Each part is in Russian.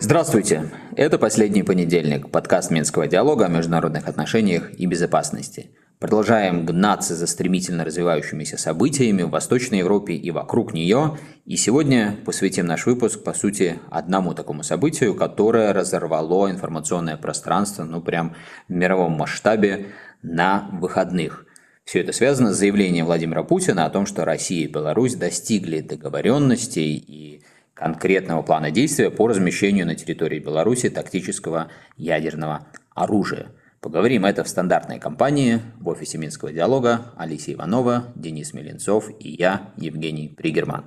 Здравствуйте! Это последний понедельник, подкаст Минского диалога о международных отношениях и безопасности. Продолжаем гнаться за стремительно развивающимися событиями в Восточной Европе и вокруг нее. И сегодня посвятим наш выпуск, по сути, одному такому событию, которое разорвало информационное пространство, ну прям в мировом масштабе на выходных. Все это связано с заявлением Владимира Путина о том, что Россия и Беларусь достигли договоренностей и конкретного плана действия по размещению на территории Беларуси тактического ядерного оружия. Поговорим это в стандартной компании в офисе Минского диалога Алисия Иванова, Денис Меленцов и я, Евгений Пригерман.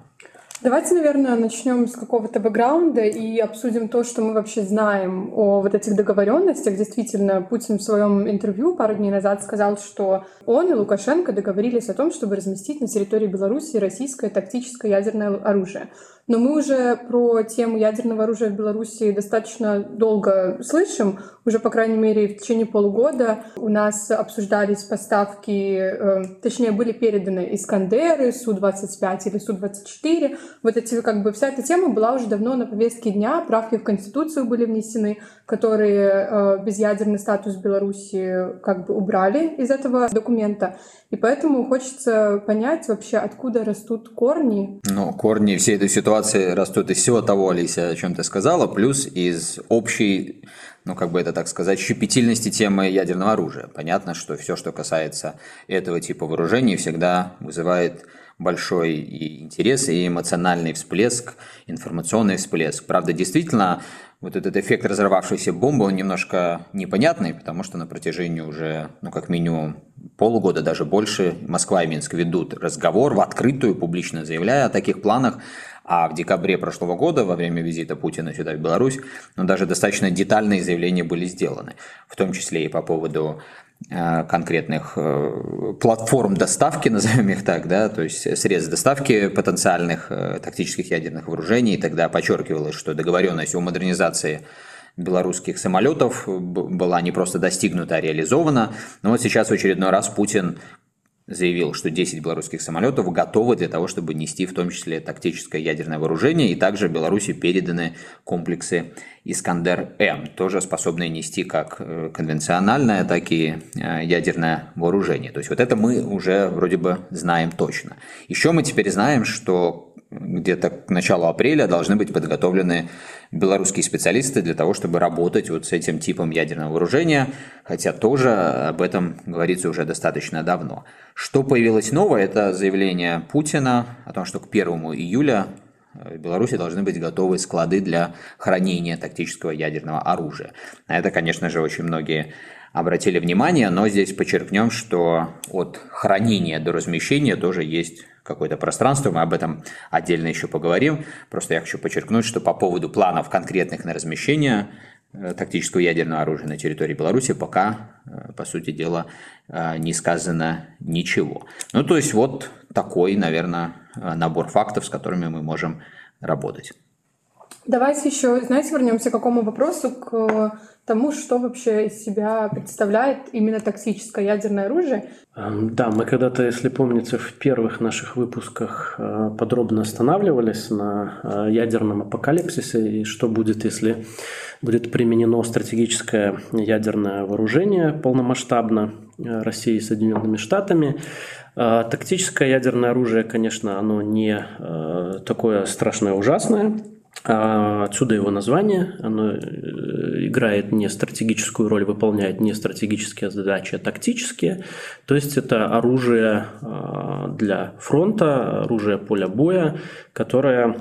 Давайте, наверное, начнем с какого-то бэкграунда и обсудим то, что мы вообще знаем о вот этих договоренностях. Действительно, Путин в своем интервью пару дней назад сказал, что он и Лукашенко договорились о том, чтобы разместить на территории Беларуси российское тактическое ядерное оружие. Но мы уже про тему ядерного оружия в Беларуси достаточно долго слышим. Уже, по крайней мере, в течение полугода у нас обсуждались поставки, э, точнее, были переданы Искандеры, Су-25 или Су-24. Вот эти, как бы, вся эта тема была уже давно на повестке дня. Правки в Конституцию были внесены, которые э, безъядерный статус Беларуси как бы убрали из этого документа. И поэтому хочется понять вообще, откуда растут корни. Ну, корни всей этой ситуации растут из всего того, Алися, о чем ты сказала, плюс из общей ну, как бы это так сказать, щепетильности темы ядерного оружия. Понятно, что все, что касается этого типа вооружений, всегда вызывает большой и интерес, и эмоциональный всплеск, информационный всплеск. Правда, действительно, вот этот эффект разорвавшейся бомбы, он немножко непонятный, потому что на протяжении уже, ну, как минимум полугода, даже больше, Москва и Минск ведут разговор в открытую, публично заявляя о таких планах, а в декабре прошлого года, во время визита Путина сюда, в Беларусь, ну, даже достаточно детальные заявления были сделаны, в том числе и по поводу Э, конкретных э, платформ доставки, назовем их так, да, то есть средств доставки потенциальных э, тактических ядерных вооружений. Тогда подчеркивалось, что договоренность о модернизации белорусских самолетов была не просто достигнута, а реализована. Но вот сейчас в очередной раз Путин заявил, что 10 белорусских самолетов готовы для того, чтобы нести в том числе тактическое ядерное вооружение, и также Беларуси переданы комплексы «Искандер-М», тоже способные нести как э, конвенциональное, так и э, ядерное вооружение. То есть вот это мы уже вроде бы знаем точно. Еще мы теперь знаем, что где-то к началу апреля должны быть подготовлены белорусские специалисты для того, чтобы работать вот с этим типом ядерного вооружения, хотя тоже об этом говорится уже достаточно давно. Что появилось новое, это заявление Путина о том, что к 1 июля в Беларуси должны быть готовы склады для хранения тактического ядерного оружия. На это, конечно же, очень многие обратили внимание, но здесь подчеркнем, что от хранения до размещения тоже есть какое-то пространство, мы об этом отдельно еще поговорим. Просто я хочу подчеркнуть, что по поводу планов конкретных на размещение э, тактического ядерного оружия на территории Беларуси пока, э, по сути дела, э, не сказано ничего. Ну, то есть вот такой, наверное, набор фактов, с которыми мы можем работать. Давайте еще, знаете, вернемся к какому вопросу, к тому, что вообще из себя представляет именно токсическое ядерное оружие. Да, мы когда-то, если помните, в первых наших выпусках э, подробно останавливались на э, ядерном апокалипсисе и что будет, если будет применено стратегическое ядерное вооружение полномасштабно э, Россией и Соединенными Штатами. Тактическое ядерное оружие, конечно, оно не такое страшное ужасное, отсюда его название. Оно э, играет не стратегическую роль, выполняет не стратегические задачи, а тактические. То есть это оружие а, для фронта, оружие поля боя, которое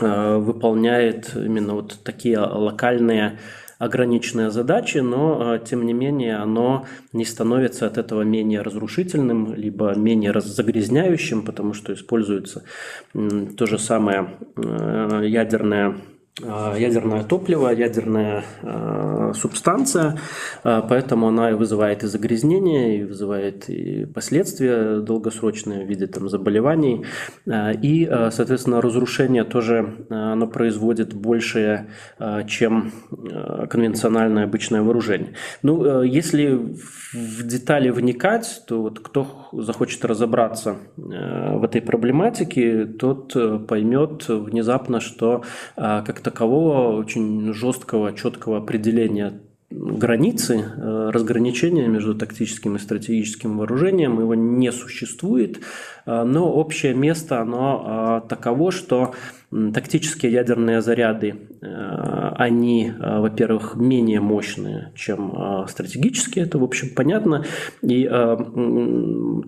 а, выполняет именно вот такие локальные ограниченная задача, но э, тем не менее оно не становится от этого менее разрушительным, либо менее загрязняющим, потому что используется то же самое э, ядерное ядерное топливо, ядерная э, субстанция, э, поэтому она и вызывает и загрязнение, и вызывает и последствия долгосрочные в виде там, заболеваний, э, и, э, соответственно, разрушение тоже э, оно производит большее, э, чем э, конвенциональное обычное вооружение. Ну, э, если в детали вникать, то вот кто захочет разобраться э, в этой проблематике, тот э, поймет внезапно, что э, как такового очень жесткого, четкого определения границы, разграничения между тактическим и стратегическим вооружением, его не существует, но общее место, оно таково, что Тактические ядерные заряды, э, они, э, во-первых, менее мощные, чем э, стратегические, это, в общем, понятно. И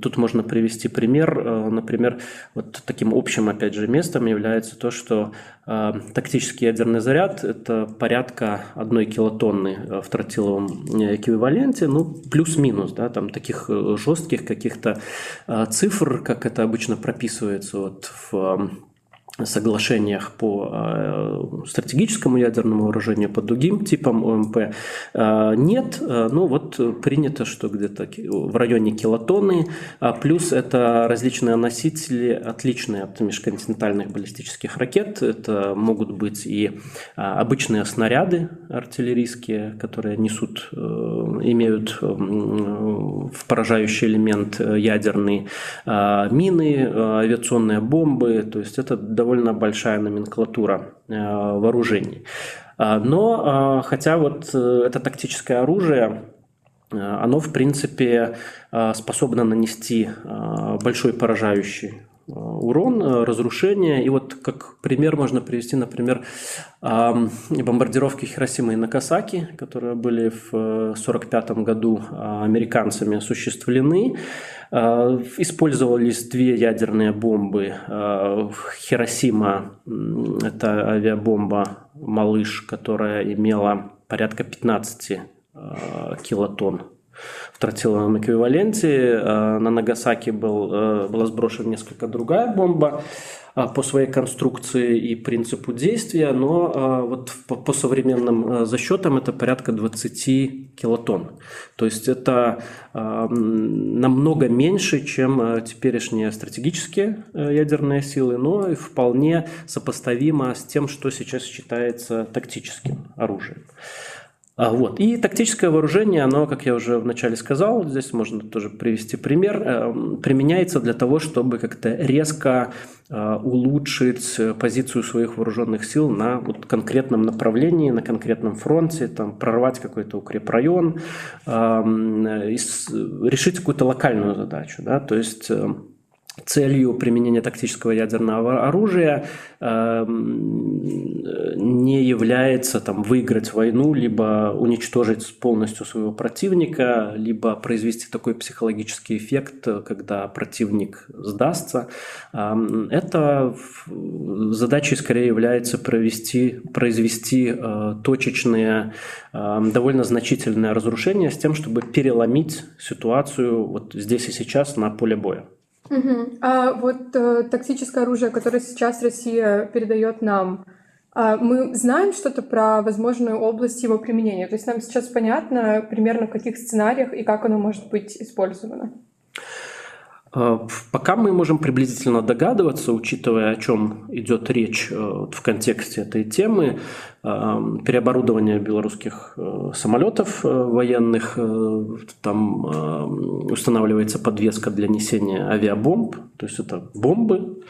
тут можно привести пример. Например, вот таким общим, опять же, местом является то, что тактический ядерный заряд – это порядка одной килотонны в тротиловом эквиваленте, ну, плюс-минус, да, там таких жестких каких-то цифр, как это обычно прописывается вот в соглашениях по э, стратегическому ядерному вооружению, по другим типам ОМП э, нет. Э, ну вот принято, что где-то в районе килотонны, а плюс это различные носители, отличные от межконтинентальных баллистических ракет. Это могут быть и обычные снаряды артиллерийские, которые несут, имеют в поражающий элемент ядерный, мины, авиационные бомбы. То есть это довольно большая номенклатура э, вооружений. А, но а, хотя вот э, это тактическое оружие, э, оно в принципе способно нанести большой поражающий урон, разрушение. И вот как пример можно привести, например, бомбардировки Хиросимы и Накасаки, которые были в 1945 году американцами осуществлены. Э, использовались две ядерные бомбы. Э, Хиросима – это авиабомба «Малыш», которая имела порядка 15 э, килотонн в тротиловом эквиваленте. На Нагасаки был, была сброшена несколько другая бомба. А, по своей конструкции и принципу действия, но вот по современным засчетам это порядка 20 килотонн. То есть это намного меньше, чем теперешние стратегические ядерные силы, но и вполне сопоставимо с тем, что сейчас считается тактическим оружием. А, вот. И тактическое вооружение, оно, как я уже вначале сказал, здесь можно тоже привести пример, эм, применяется для того, чтобы как-то резко э, улучшить позицию своих вооруженных сил на вот конкретном направлении, на конкретном фронте, там, прорвать какой-то укрепрайон, эм, решить какую-то локальную задачу. Да? То есть эм, целью применения тактического ядерного оружия э, не является там, выиграть войну, либо уничтожить полностью своего противника, либо произвести такой психологический эффект, когда противник сдастся. Э, это задачей скорее является провести, произвести э, точечные, э, довольно значительные разрушения с тем, чтобы переломить ситуацию вот здесь и сейчас на поле боя. Угу. А вот э, тактическое оружие, которое сейчас Россия передает нам, э, мы знаем что-то про возможную область его применения? То есть нам сейчас понятно примерно в каких сценариях и как оно может быть использовано? А, пока мы можем приблизительно догадываться, учитывая, о чем идет речь э, в контексте этой темы, а, переоборудование белорусских э, самолетов э, военных, там устанавливается подвеска для несения авиабомб, то есть это бомбы,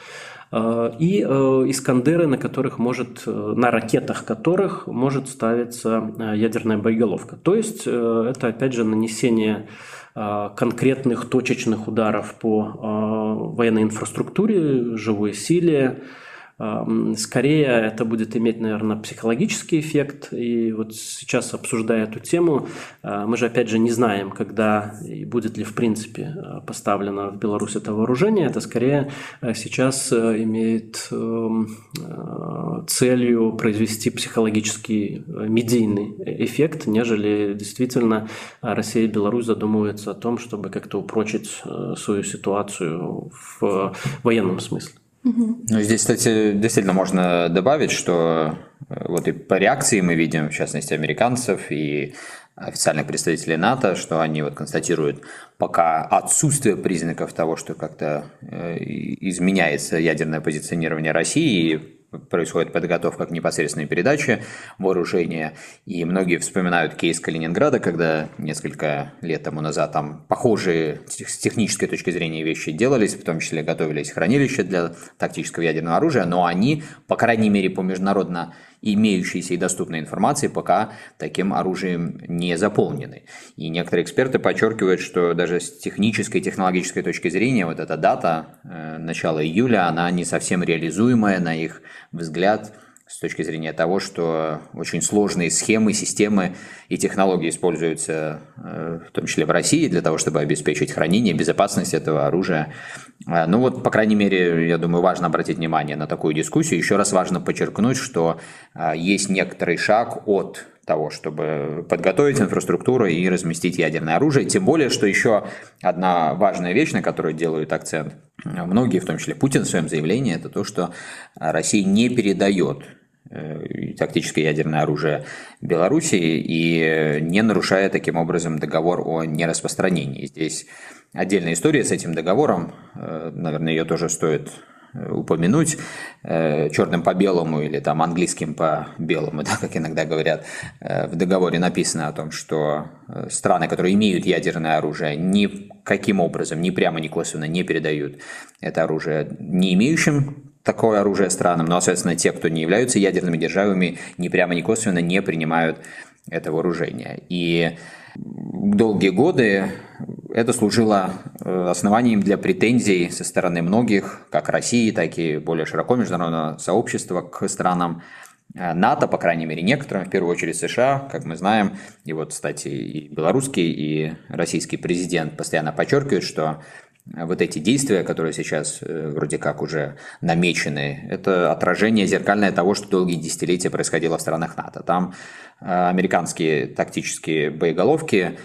и искандеры, на которых может, на ракетах которых может ставиться ядерная боеголовка. То есть это опять же нанесение Э, конкретных точечных ударов по э, военной инфраструктуре, живой силе, Скорее это будет иметь, наверное, психологический эффект. И вот сейчас, обсуждая эту тему, а, мы же, опять же, не знаем, когда и будет ли, в принципе, а, поставлено в Беларусь это вооружение. Это скорее а, сейчас имеет эм, целью произвести психологический медийный эффект, нежели действительно Россия и Беларусь задумываются о том, чтобы как-то упрочить свою ситуацию в военном смысле. Ну, здесь, кстати, действительно можно добавить, что э, вот и по реакции мы видим, в частности, американцев и официальных представителей НАТО, что они вот констатируют пока отсутствие признаков того, что как-то э, изменяется ядерное позиционирование России, происходит подготовка к непосредственной передаче вооружения. И многие вспоминают кейс Калининграда, когда несколько лет тому назад там похожие с технической точки зрения вещи делались, в том числе готовились хранилища для тактического ядерного оружия, но они, по крайней мере, по международно имеющейся и доступной информации пока таким оружием не заполнены. И некоторые эксперты подчеркивают, что даже с технической и технологической точки зрения вот эта дата, э, начала июля, она не совсем реализуемая на их взгляд – с точки зрения того, что очень сложные схемы, системы и технологии используются, э, в том числе в России, для того, чтобы обеспечить хранение, безопасность этого оружия. Э, ну вот, по крайней мере, я думаю, важно обратить внимание на такую дискуссию. Еще раз важно подчеркнуть, что э, есть некоторый шаг от того, чтобы подготовить инфраструктуру и разместить ядерное оружие. Тем более, что еще одна важная вещь, на которую делают акцент многие, в том числе Путин в своем заявлении, это то, что Россия не передает тактическое ядерное оружие Белоруссии и не нарушая таким образом договор о нераспространении. Здесь отдельная история с этим договором, э, наверное, ее тоже стоит упомянуть э, черным по белому или там английским по белому, да, как иногда говорят, э, в договоре написано о том, что э, страны, которые имеют ядерное оружие, никаким образом, ни прямо, ни косвенно не передают это оружие не имеющим такое оружие странам, но, соответственно, те, кто не являются ядерными державами, ни прямо, ни косвенно не принимают это вооружение. И долгие годы это служило э, основанием для претензий со стороны многих, как России, так и более широко международного сообщества к странам э, НАТО, по крайней мере, некоторым, в первую очередь США, как мы знаем. И вот, кстати, и белорусский, и российский президент постоянно подчеркивают, что вот эти действия, которые сейчас э, вроде как уже намечены, это отражение зеркальное того, что долгие десятилетия происходило в странах НАТО. Там американские тактические боеголовки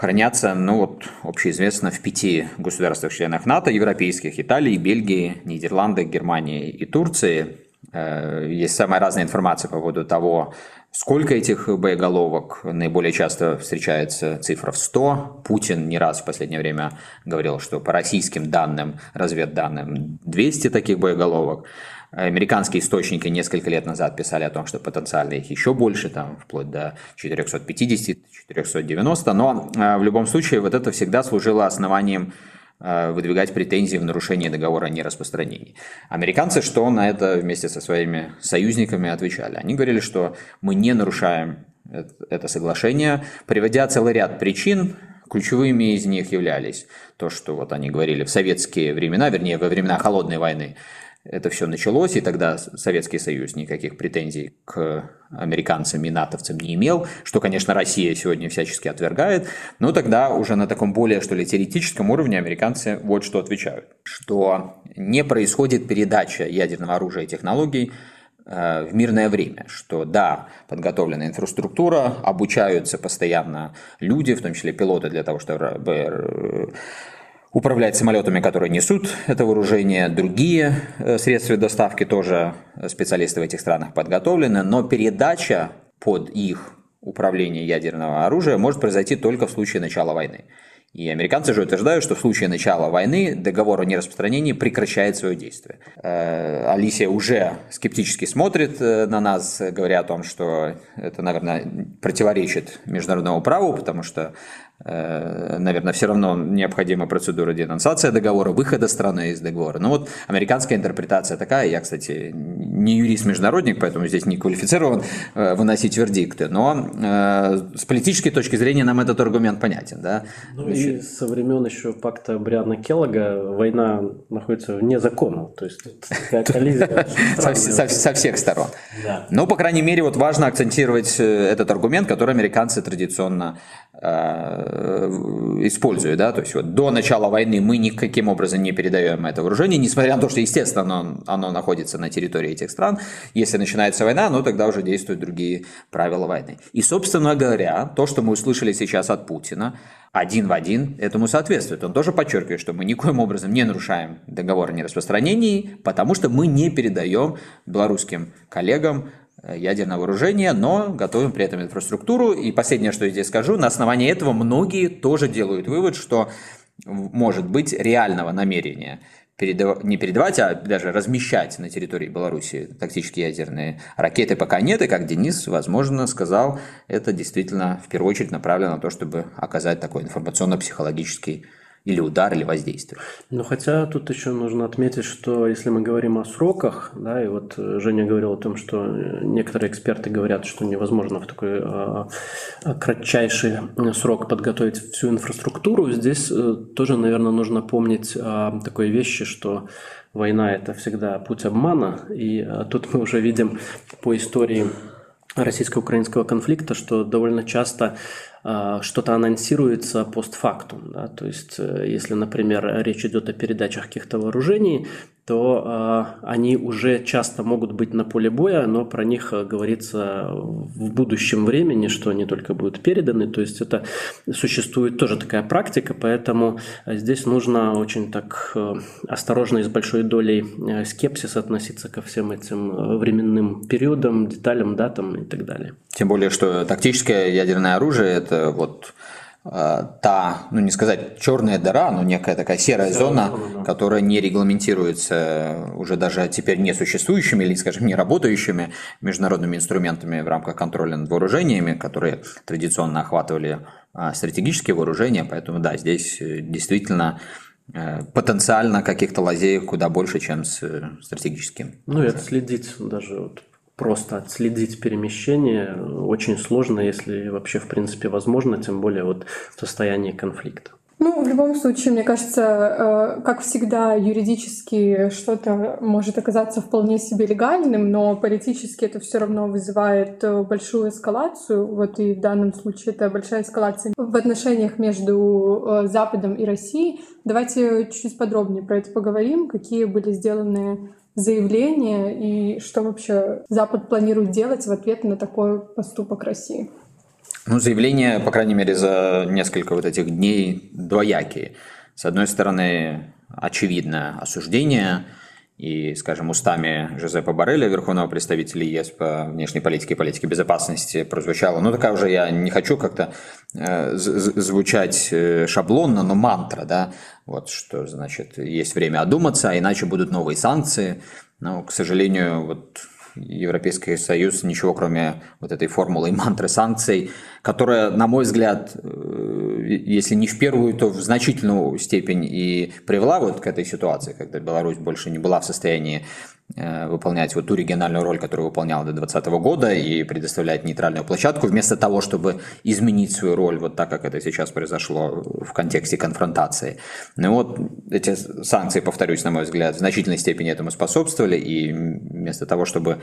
хранятся, ну вот, общеизвестно, в пяти государствах-членах НАТО, европейских, Италии, Бельгии, Нидерланды, Германии и Турции. Э, есть самая разная информация по поводу того, сколько этих боеголовок. Наиболее часто встречается цифра в 100. Путин не раз в последнее время говорил, что по российским данным, разведданным, 200 таких боеголовок. Американские источники несколько лет назад писали о том, что потенциально их еще больше, там, вплоть до 450-490, но э, в любом случае вот это всегда служило основанием выдвигать претензии в нарушении договора о нераспространении. Американцы что на это вместе со своими союзниками отвечали? Они говорили, что мы не нарушаем это соглашение, приводя целый ряд причин, ключевыми из них являлись то, что вот они говорили в советские времена, вернее, во времена Холодной войны, это все началось, и тогда Советский Союз никаких претензий к американцам и натовцам не имел, что, конечно, Россия сегодня всячески отвергает, но тогда уже на таком более, что ли, теоретическом уровне американцы вот что отвечают, что не происходит передача ядерного оружия и технологий э, в мирное время, что да, подготовлена инфраструктура, обучаются постоянно люди, в том числе пилоты для того, чтобы управлять самолетами, которые несут это вооружение. Другие э, средства доставки тоже специалисты в этих странах подготовлены, но передача под их управление ядерного оружия может произойти только в случае начала войны. И американцы же утверждают, что в случае начала войны договор о нераспространении прекращает свое действие. Э, Алисия уже скептически смотрит э, на нас, говоря о том, что это, наверное, противоречит международному праву, потому что Э, наверное, все равно необходима процедура денонсации договора, выхода страны из договора. Но вот американская интерпретация такая, я, кстати, не юрист-международник, поэтому здесь не квалифицирован э, выносить вердикты, но э, с политической точки зрения нам этот аргумент понятен. Да? Ну и со времен еще пакта Бриана Келлога война находится вне закона, то есть коллизия со всех сторон. Но, по крайней мере, вот важно акцентировать этот аргумент, который американцы традиционно Э, используя, да, то есть вот до начала войны мы никаким образом не передаем это вооружение, несмотря на то, что, естественно, оно, оно находится на территории этих стран. Если начинается война, ну тогда уже действуют другие правила войны. И, собственно говоря, то, что мы услышали сейчас от Путина, один в один этому соответствует. Он тоже подчеркивает, что мы никоим образом не нарушаем договор о нераспространении, потому что мы не передаем белорусским коллегам Э, ядерного вооружения, но готовим при этом инфраструктуру. И последнее, что я здесь скажу, на основании этого многие тоже делают вывод, что может быть реального намерения передав... не передавать, а даже размещать на территории Беларуси тактические ядерные ракеты пока нет, и как Денис, возможно, сказал, это действительно в первую очередь направлено на то, чтобы оказать такой информационно-психологический или удар, или воздействие. Ну, хотя тут еще нужно отметить, что если мы говорим о сроках, да, и вот Женя говорил о том, что некоторые эксперты говорят, что невозможно в такой э, кратчайший срок подготовить всю инфраструктуру, здесь э, тоже, наверное, нужно помнить о такой вещи, что война – это всегда путь обмана, и э, тут мы уже видим по истории российско-украинского конфликта, что довольно часто а, что-то анонсируется постфактум. Да? То есть, э, если, например, речь идет о передачах каких-то вооружений, то э, они уже часто могут быть на поле боя, но про них э, говорится в будущем времени, что они только будут переданы. То есть это существует тоже такая практика, поэтому здесь нужно очень так э, осторожно и с большой долей э, скепсиса относиться ко всем этим временным периодам, деталям, датам и так далее. Тем более, что тактическое ядерное оружие – это вот та, ну не сказать черная дыра, но некая такая серая, серая зона, зона да. которая не регламентируется уже даже теперь не существующими или, скажем, не работающими международными инструментами в рамках контроля над вооружениями, которые традиционно охватывали а, стратегические вооружения. Поэтому да, здесь э, действительно э, потенциально каких-то лазеек куда больше, чем с стратегическим. Ну и отследить даже вот просто отследить перемещение очень сложно, если вообще в принципе возможно, тем более вот в состоянии конфликта. Ну, в любом случае, мне кажется, э, как всегда, юридически что-то может оказаться вполне себе легальным, но политически это все равно вызывает э, большую эскалацию. Вот и в данном случае это большая эскалация в отношениях между э, Западом и Россией. Давайте чуть-чуть подробнее про это поговорим, какие были сделаны заявление и что вообще Запад планирует делать в ответ на такой поступок России? Ну, заявления, по крайней мере, за несколько вот этих дней двоякие. С одной стороны, очевидное осуждение – и, скажем, устами Жозепа Барреля, верховного представителя ЕС по внешней политике и политике безопасности, прозвучало, ну, такая уже я не хочу как-то э, звучать э, шаблонно, но мантра, да, вот что, значит, есть время одуматься, а иначе будут новые санкции. Но, к сожалению, вот Европейский Союз ничего, кроме вот этой формулы и мантры санкций, которая, на мой взгляд, э, если не в первую, то в значительную степень и привела вот к этой ситуации, когда Беларусь больше не была в состоянии выполнять вот ту региональную роль, которую выполняла до 2020 года и предоставлять нейтральную площадку, вместо того, чтобы изменить свою роль вот так, как это сейчас произошло в контексте конфронтации. Ну вот эти санкции, повторюсь, на мой взгляд, в значительной степени этому способствовали, и вместо того, чтобы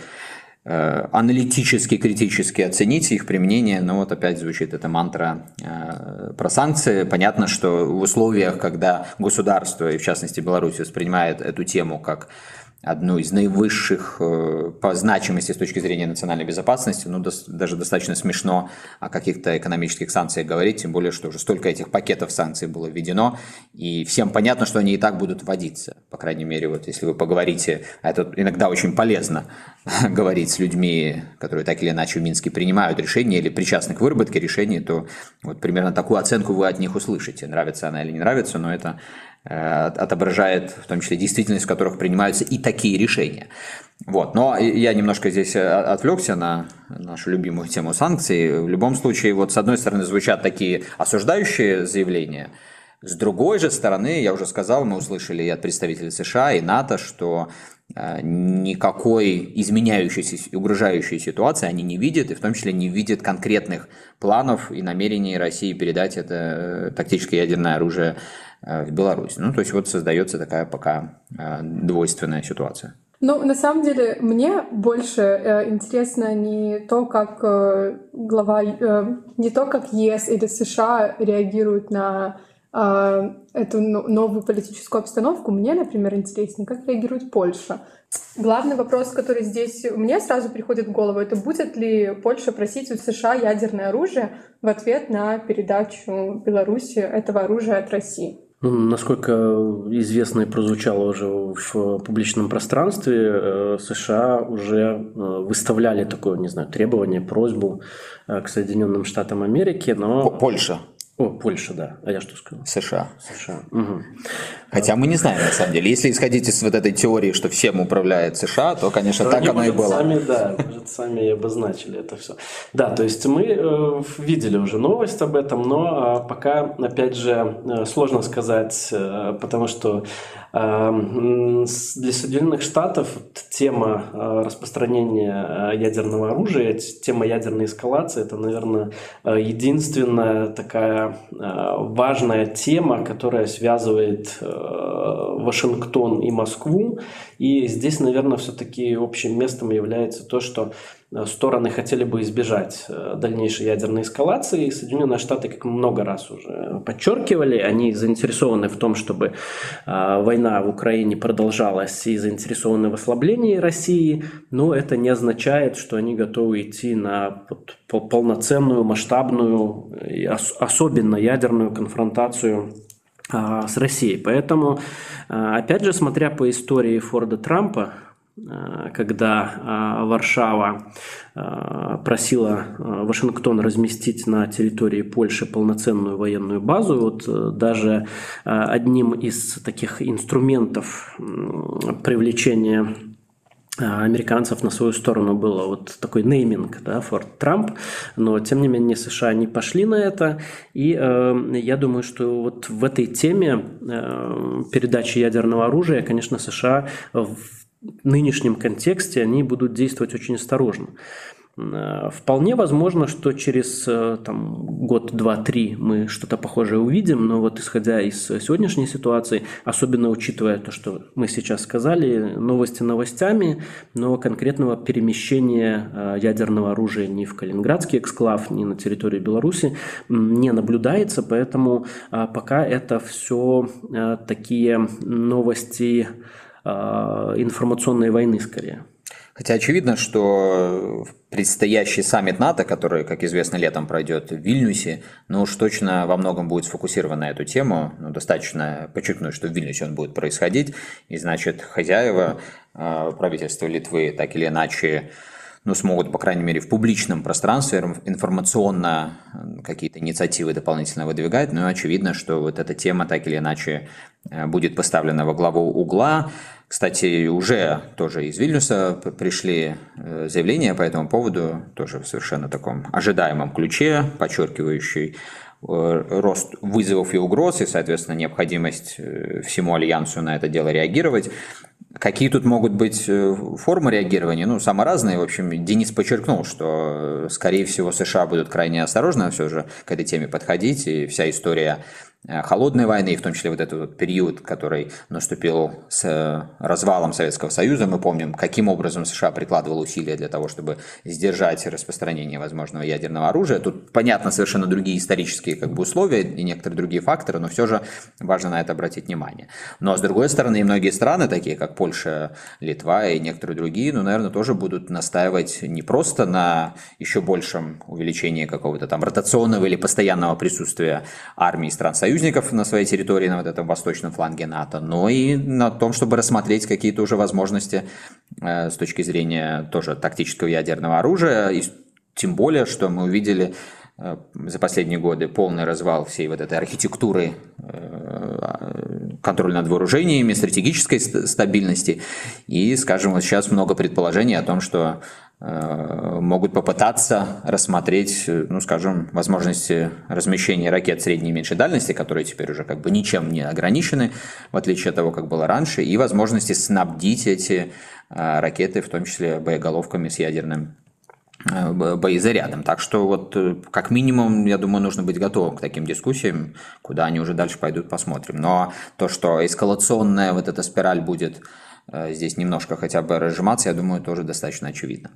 э, аналитически, критически оценить их применение, но вот опять звучит эта мантра э, про санкции. Понятно, что в условиях, когда государство, и в частности Беларусь, воспринимает эту тему как одну из наивысших э, по значимости с точки зрения национальной безопасности. Ну, даже достаточно смешно о каких-то экономических санкциях говорить, тем более, что уже столько этих пакетов санкций было введено, и всем понятно, что они и так будут вводиться. По крайней мере, вот если вы поговорите, а это иногда очень полезно говорить с людьми, которые так или иначе в Минске принимают решения или причастны к выработке решений, то вот примерно такую оценку вы от них услышите, нравится она или не нравится, но это отображает в том числе действительность, в которых принимаются и такие решения. Вот. Но я немножко здесь э, отвлекся на нашу любимую тему санкций. В любом случае, вот с одной стороны звучат такие осуждающие заявления, с другой же стороны, я уже сказал, мы услышали и от представителей США, и НАТО, что э, никакой изменяющейся угрожающей ситуации они не видят, и в том числе не видят конкретных планов и намерений России передать это тактическое ядерное оружие Э, в Беларусь. Ну, то есть вот создается такая пока э, двойственная ситуация. Ну, на самом деле, мне больше э, интересно не то, как э, глава, э, не то, как ЕС или США реагируют на э, эту новую политическую обстановку. Мне, например, интереснее, как реагирует Польша. Главный вопрос, который здесь мне сразу приходит в голову, это будет ли Польша просить у США ядерное оружие в ответ на передачу Беларуси этого оружия от России? Ну, насколько известно и прозвучало уже в публичном пространстве, э, США уже э, выставляли такое, не знаю, требование, просьбу э, к Соединенным Штатам Америки, но... Польша. О, Польша, да. А я что сказал? США. США. Угу. Хотя мы не знаем, на самом деле. Если исходить из вот этой теории, что всем управляет США, то, конечно, то так оно и было. Сами, да, может, сами и обозначили это все. Да, то есть мы э, видели уже новость об этом, но э, пока, опять же, э, сложно сказать, э, потому что Эм, для Соединенных Штатов тема э, распространения э, ядерного оружия, тема ядерной эскалации, это, наверное, э, единственная такая важная тема, которая связывает Вашингтон и Москву. И здесь, наверное, все-таки общим местом является то, что Э, стороны хотели бы избежать э, дальнейшей ядерной эскалации. Соединенные Штаты, как много раз уже подчеркивали, они заинтересованы в том, чтобы э, война в Украине продолжалась и заинтересованы в ослаблении России, но это не означает, что они готовы идти на полноценную, масштабную и особенно ядерную конфронтацию с Россией. Поэтому, опять же, смотря по истории Форда Трампа, Э, когда э, Варшава э, просила Вашингтон разместить на территории Польши полноценную военную базу. Вот даже одним из таких инструментов привлечения американцев на свою сторону было вот такой нейминг, да, Форт Трамп, но тем не менее США не пошли на это, и э, я думаю, что вот в этой теме э, передачи ядерного оружия, конечно, США в нынешнем контексте они будут действовать очень осторожно. Э, вполне возможно, что через э, там, год, два, три мы что-то похожее увидим, но вот исходя из сегодняшней ситуации, особенно учитывая то, что мы сейчас сказали, новости новостями, но конкретного перемещения э, ядерного оружия ни в Калининградский эксклав, ни на территории Беларуси не наблюдается, поэтому пока это все такие новости Э, информационной войны скорее. Хотя очевидно, что предстоящий саммит НАТО, который, как известно, летом пройдет в Вильнюсе, ну уж точно во многом будет сфокусирован на эту тему. Ну, достаточно подчеркнуть, что в Вильнюсе он будет происходить, и значит хозяева э, правительства Литвы так или иначе ну, смогут, по крайней мере, в публичном пространстве информационно какие-то инициативы дополнительно выдвигать, но очевидно, что вот эта тема так или иначе э, будет поставлена во главу угла. Кстати, уже тоже из Вильнюса пришли э, заявления по этому поводу, тоже в совершенно таком ожидаемом ключе, подчеркивающий э, рост вызовов и угроз, и, соответственно, необходимость всему альянсу на это дело реагировать. Какие тут могут быть э, формы реагирования? Ну, самые разные. В общем, Денис подчеркнул, что, э, скорее всего, США будут крайне осторожно все же к этой теме подходить, и вся история Э, холодной войны, в том числе вот этот вот период, который наступил с э, развалом Советского Союза. Мы помним, каким образом США прикладывал усилия для того, чтобы сдержать распространение возможного ядерного оружия. Тут, понятно, совершенно другие исторические как бы, условия и некоторые другие факторы, но все же важно на это обратить внимание. Но, с другой стороны, и многие страны, такие как Польша, Литва и некоторые другие, ну, наверное, тоже будут настаивать не просто на еще большем увеличении какого-то там ротационного или постоянного присутствия армии стран Союза, союзников на своей территории, на вот этом восточном фланге НАТО, но и на том, чтобы рассмотреть какие-то уже возможности э, с точки зрения тоже тактического ядерного оружия, и тем более, что мы увидели э, за последние годы полный развал всей вот этой архитектуры э, контроля над вооружениями, стратегической стабильности. И, скажем, вот сейчас много предположений о том, что могут попытаться рассмотреть, ну, скажем, возможности размещения ракет средней и меньшей дальности, которые теперь уже как бы ничем не ограничены, в отличие от того, как было раньше, и возможности снабдить эти э, ракеты, в том числе боеголовками с ядерным э, боезарядом. Так что вот как минимум, я думаю, нужно быть готовым к таким дискуссиям, куда они уже дальше пойдут, посмотрим. Но то, что эскалационная вот эта спираль будет э, здесь немножко хотя бы разжиматься, я думаю, тоже достаточно очевидно.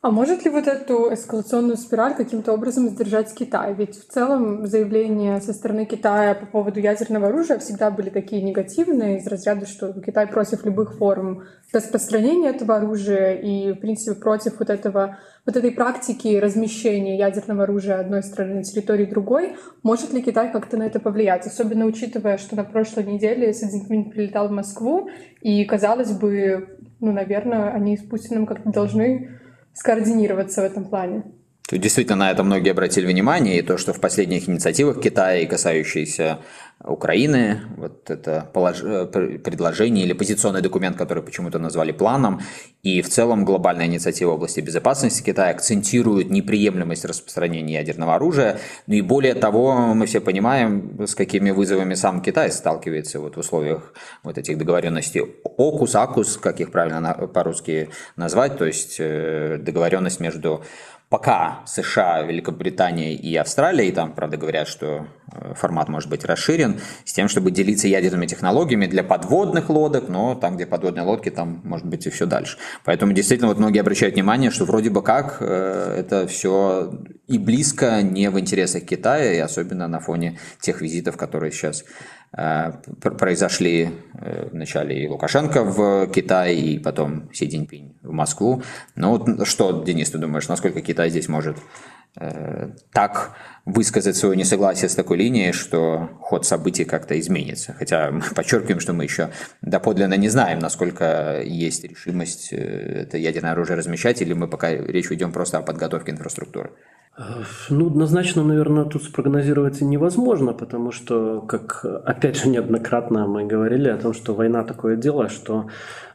А может ли вот эту эскалационную спираль каким-то образом сдержать Китай? Ведь в целом заявления со стороны Китая по поводу ядерного оружия всегда были такие негативные, из разряда, что Китай против любых форм распространения этого оружия и, в принципе, против вот этого вот этой практики размещения ядерного оружия одной страны на территории другой, может ли Китай как-то на это повлиять? Особенно учитывая, что на прошлой неделе Си Цзиньпинь прилетал в Москву, и, казалось бы, ну, наверное, они с Путиным как-то должны скоординироваться в этом плане. Тут действительно на это многие обратили внимание, и то, что в последних инициативах Китая, касающиеся Украины, вот это полож... Э, предложение или позиционный документ, который почему-то назвали планом, и в целом глобальная инициатива в области безопасности Китая акцентирует неприемлемость распространения ядерного оружия, ну и более того, мы все понимаем, с какими вызовами сам Китай сталкивается вот в условиях вот этих договоренностей. ОКУС, АКУС, как их правильно по-русски назвать, то есть э, договоренность между пока США, Великобритания и Австралия, и там, правда, говорят, что э, формат может быть расширен, с тем, чтобы делиться ядерными технологиями для подводных лодок, но там, где подводные лодки, там может быть и все дальше. Поэтому действительно вот многие обращают внимание, что вроде бы как э, это все и близко не в интересах Китая, и особенно на фоне тех визитов, которые сейчас Э, произошли э, вначале и Лукашенко в Китай, и потом Си Цзиньпинь в Москву. Ну что, Денис, ты думаешь, насколько Китай здесь может э, так высказать свое несогласие с такой линией, что ход событий как-то изменится. Хотя мы подчеркиваем, что мы еще доподлинно не знаем, насколько есть решимость это ядерное оружие размещать, или мы пока речь ведем просто о подготовке инфраструктуры. Ну, однозначно, наверное, тут спрогнозировать невозможно, потому что, как опять же неоднократно мы говорили о том, что война такое дело, что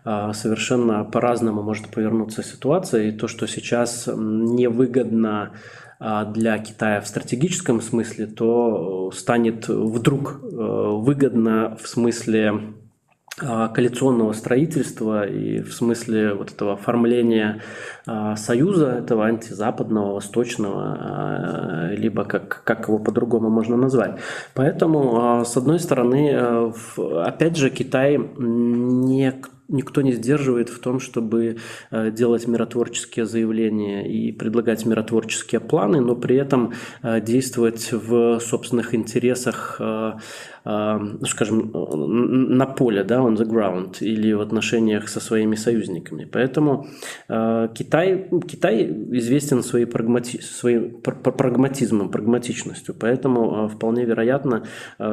а, совершенно по-разному может повернуться ситуация, и то, что сейчас невыгодно а, для Китая в стратегическом смысле, то станет вдруг э, выгодно в смысле коалиционного строительства и в смысле вот этого оформления союза этого антизападного, восточного, а, либо как, как его по-другому можно назвать. Поэтому, с одной стороны, опять же, Китай не никто не сдерживает в том, чтобы э, делать миротворческие заявления и предлагать миротворческие планы, но при этом э, действовать в собственных интересах, э, ну, скажем, на поле, да, on the ground, или в отношениях со своими союзниками. Поэтому Китай, Китай известен своей прагмати, своим прагматизмом, прагматичностью. Поэтому вполне вероятно,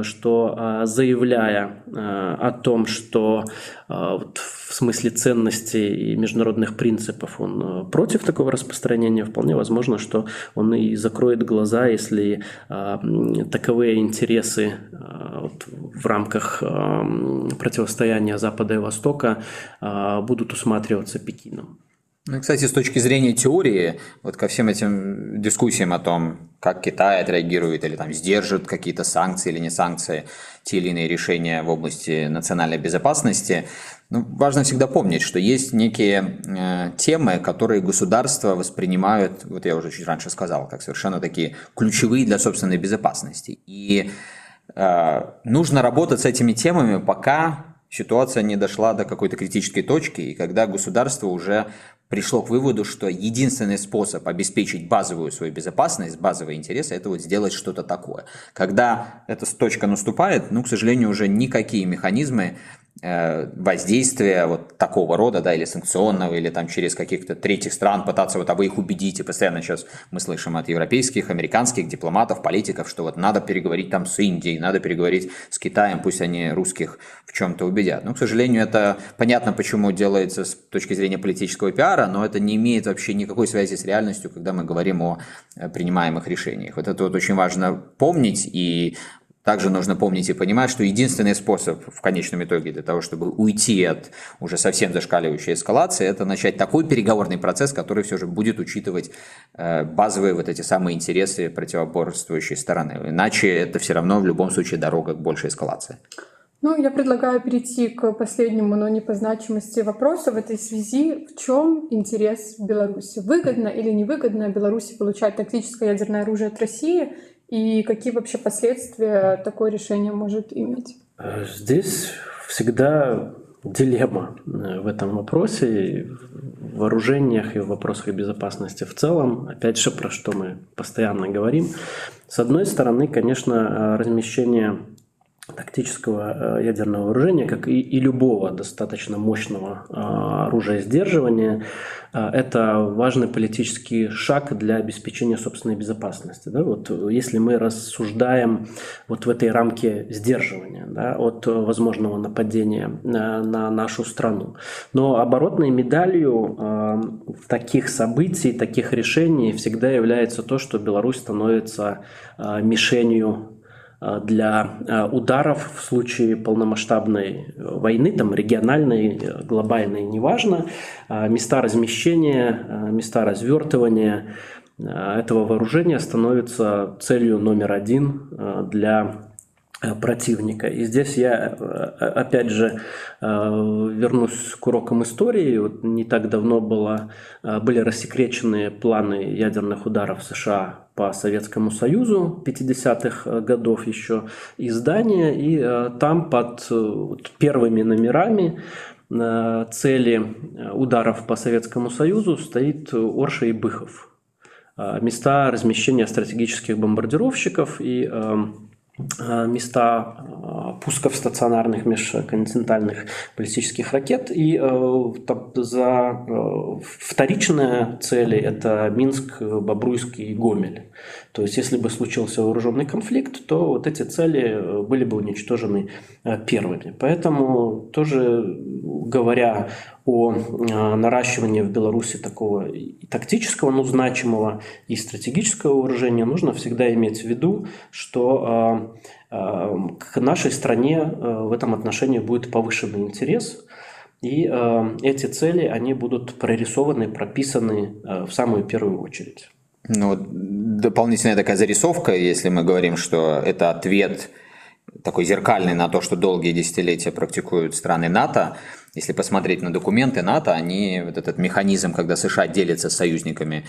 что заявляя о том, что вот в смысле ценностей и международных принципов он э, против такого распространения, вполне возможно, что он и закроет глаза, если э, таковые интересы э, вот, в рамках э, противостояния Запада и Востока э, будут усматриваться Пекином. Ну, кстати, с точки зрения теории, вот ко всем этим дискуссиям о том, как Китай отреагирует или там сдержит какие-то санкции или не санкции, те или иные решения в области национальной безопасности, ну, важно всегда помнить, что есть некие э, темы, которые государства воспринимают, вот я уже чуть раньше сказал, как совершенно такие ключевые для собственной безопасности. И э, нужно работать с этими темами, пока ситуация не дошла до какой-то критической точки, и когда государство уже пришло к выводу, что единственный способ обеспечить базовую свою безопасность, базовые интересы, это вот сделать что-то такое. Когда эта точка наступает, ну, к сожалению, уже никакие механизмы воздействия вот такого рода, да, или санкционного, или там через каких-то третьих стран пытаться вот, а вы их убедите. Постоянно сейчас мы слышим от европейских, американских дипломатов, политиков, что вот надо переговорить там с Индией, надо переговорить с Китаем, пусть они русских в чем-то убедят. Но, к сожалению, это понятно, почему делается с точки зрения политического пиара, но это не имеет вообще никакой связи с реальностью, когда мы говорим о э, принимаемых решениях. Вот это вот очень важно помнить, и также нужно помнить и понимать, что единственный способ в конечном итоге для того, чтобы уйти от уже совсем зашкаливающей эскалации, это начать такой переговорный процесс, который все же будет учитывать э, базовые вот эти самые интересы противоборствующей стороны. Иначе это все равно в любом случае дорога к большей эскалации. Ну, я предлагаю перейти к последнему, но не по значимости вопросу в этой связи. В чем интерес Беларуси? Выгодно или невыгодно Беларуси получать тактическое ядерное оружие от России? И какие вообще последствия такое решение может иметь? Здесь всегда дилемма в этом вопросе, в вооружениях и в вопросах безопасности в целом. Опять же, про что мы постоянно говорим. С одной стороны, конечно, размещение тактического э, ядерного вооружения, как и, и любого достаточно мощного э, оружия сдерживания, э, это важный политический шаг для обеспечения собственной безопасности. Да? Вот если мы рассуждаем вот в этой рамке сдерживания да, от возможного нападения на, на нашу страну. Но оборотной медалью э, таких событий, таких решений всегда является то, что Беларусь становится э, мишенью для э, ударов в случае полномасштабной войны, там региональной, глобальной, неважно, э, места размещения, места развертывания этого вооружения становятся целью номер один для противника. И здесь я, опять же, вернусь к урокам истории. Вот не так давно было, были рассекречены планы ядерных ударов США по Советскому Союзу 50-х э, годов еще издания, и э, там под э, первыми номерами цели ударов по Советскому Союзу стоит Орша и Быхов. Места размещения стратегических бомбардировщиков и Э, места э, пусков стационарных межконтинентальных баллистических ракет. И э, за вторичные цели это Минск, Бобруйск и Гомель. То есть, если бы случился вооруженный конфликт, то вот эти цели были бы уничтожены первыми. Поэтому тоже говоря о наращивании в Беларуси такого и тактического, но значимого, и стратегического вооружения, нужно всегда иметь в виду, что к нашей стране в этом отношении будет повышенный интерес, и эти цели, они будут прорисованы, прописаны в самую первую очередь. Ну, дополнительная такая зарисовка, если мы говорим, что это ответ такой зеркальный на то, что долгие десятилетия практикуют страны НАТО, если посмотреть на документы НАТО, они вот этот механизм, когда США делятся с союзниками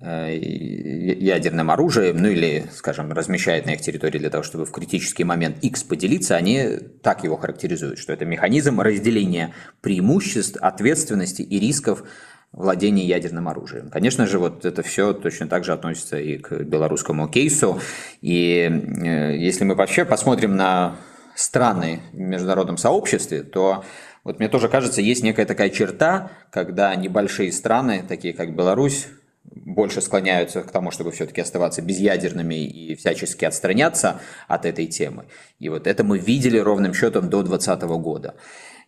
э, ядерным оружием, ну или, скажем, размещает на их территории для того, чтобы в критический момент X поделиться, они так его характеризуют, что это механизм разделения преимуществ, ответственности и рисков владения ядерным оружием. Конечно же, вот это все точно так же относится и к белорусскому кейсу. И э, если мы вообще посмотрим на страны в международном сообществе, то вот мне тоже кажется, есть некая такая черта, когда небольшие страны, такие как Беларусь, больше склоняются к тому, чтобы все-таки оставаться безъядерными и всячески отстраняться от этой темы. И вот это мы видели ровным счетом до 2020 года.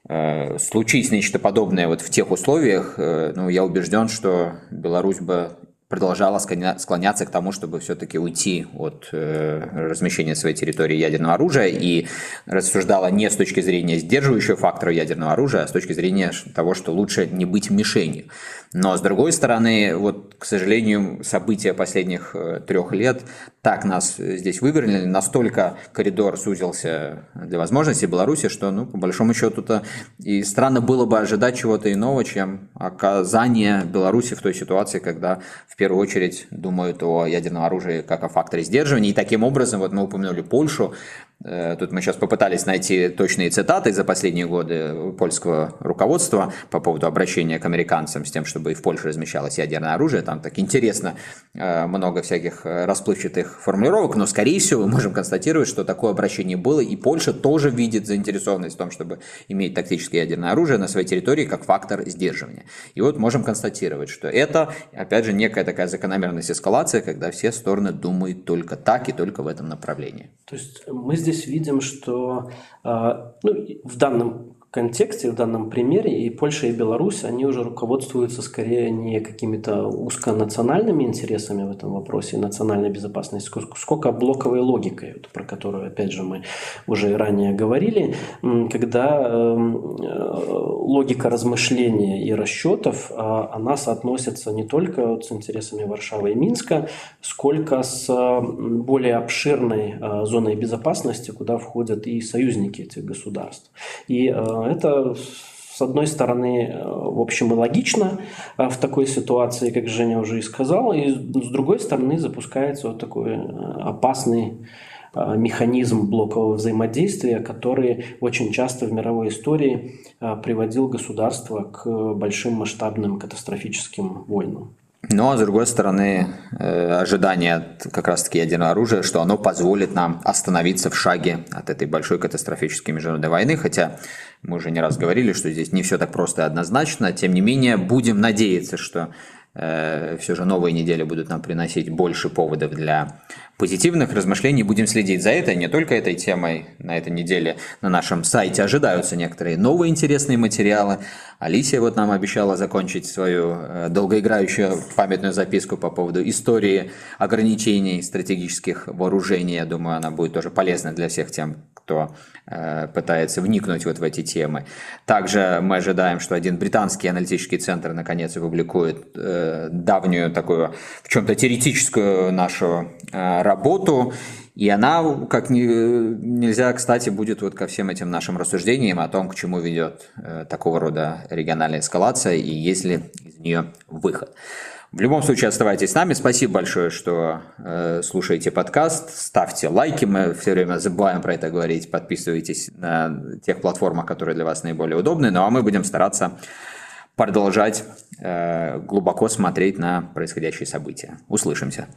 Э, случись нечто подобное вот в тех условиях, э, ну, я убежден, что Беларусь бы продолжала склоняться к тому, чтобы все-таки уйти от э, размещения своей территории ядерного оружия и рассуждала не с точки зрения сдерживающего фактора ядерного оружия, а с точки зрения того, что лучше не быть мишенью. Но с другой стороны, вот, к сожалению, события последних э, трех лет так нас здесь вывернули, настолько коридор сузился для возможностей Беларуси, что, ну, по большому счету-то и странно было бы ожидать чего-то иного, чем оказание Беларуси в той ситуации, когда в первую очередь думают о ядерном оружии как о факторе сдерживания. И таким образом, вот мы упомянули Польшу, тут мы сейчас попытались найти точные цитаты за последние годы польского руководства по поводу обращения к американцам с тем, чтобы и в Польше размещалось ядерное оружие. Там так интересно э, много всяких расплывчатых формулировок, но, скорее всего, мы можем констатировать, что такое обращение было, и Польша тоже видит заинтересованность в том, чтобы иметь тактическое ядерное оружие на своей территории как фактор сдерживания. И вот можем констатировать, что это, опять же, некая такая закономерность эскалации, когда все стороны думают только так и только в этом направлении. То есть мы здесь здесь видим, что а, ну, в данном контексте, в данном примере и Польша, и Беларусь, они уже руководствуются скорее не какими-то узконациональными интересами в этом вопросе, национальной безопасности, сколько блоковой логикой, вот, про которую, опять же, мы уже ранее говорили, когда эм, э, логика размышления и расчетов, э, она соотносится не только вот с интересами Варшавы и Минска, сколько с более обширной э, зоной безопасности, куда входят и союзники этих государств. И э, это с одной стороны, э, в общем, и логично э, в такой ситуации, как Женя уже и сказал, и с другой стороны запускается вот такой э, опасный механизм блокового взаимодействия, который очень часто в мировой истории приводил государство к большим масштабным катастрофическим войнам. Ну, а с другой стороны, ожидание как раз-таки ядерного оружия, что оно позволит нам остановиться в шаге от этой большой катастрофической международной войны, хотя мы уже не раз говорили, что здесь не все так просто и однозначно, тем не менее, будем надеяться, что Э, все же новые недели будут нам приносить больше поводов для позитивных размышлений. Будем следить за этой, не только этой темой. На этой неделе на нашем сайте ожидаются некоторые новые интересные материалы. Алисия вот нам обещала закончить свою э, долгоиграющую памятную записку по поводу истории ограничений стратегических вооружений. Я думаю, она будет тоже полезна для всех тем, кто э, пытается вникнуть вот в эти темы. Также мы ожидаем, что один британский аналитический центр наконец опубликует э, давнюю такую, в чем-то теоретическую нашу э, работу, и она, как ни, нельзя, кстати, будет вот ко всем этим нашим рассуждениям о том, к чему ведет э, такого рода региональная эскалация и есть ли из нее выход. В любом случае, оставайтесь с нами. Спасибо большое, что э, слушаете подкаст. Ставьте лайки, мы все время забываем про это говорить. Подписывайтесь на тех платформах, которые для вас наиболее удобны. Ну а мы будем стараться продолжать э, глубоко смотреть на происходящие события. Услышимся.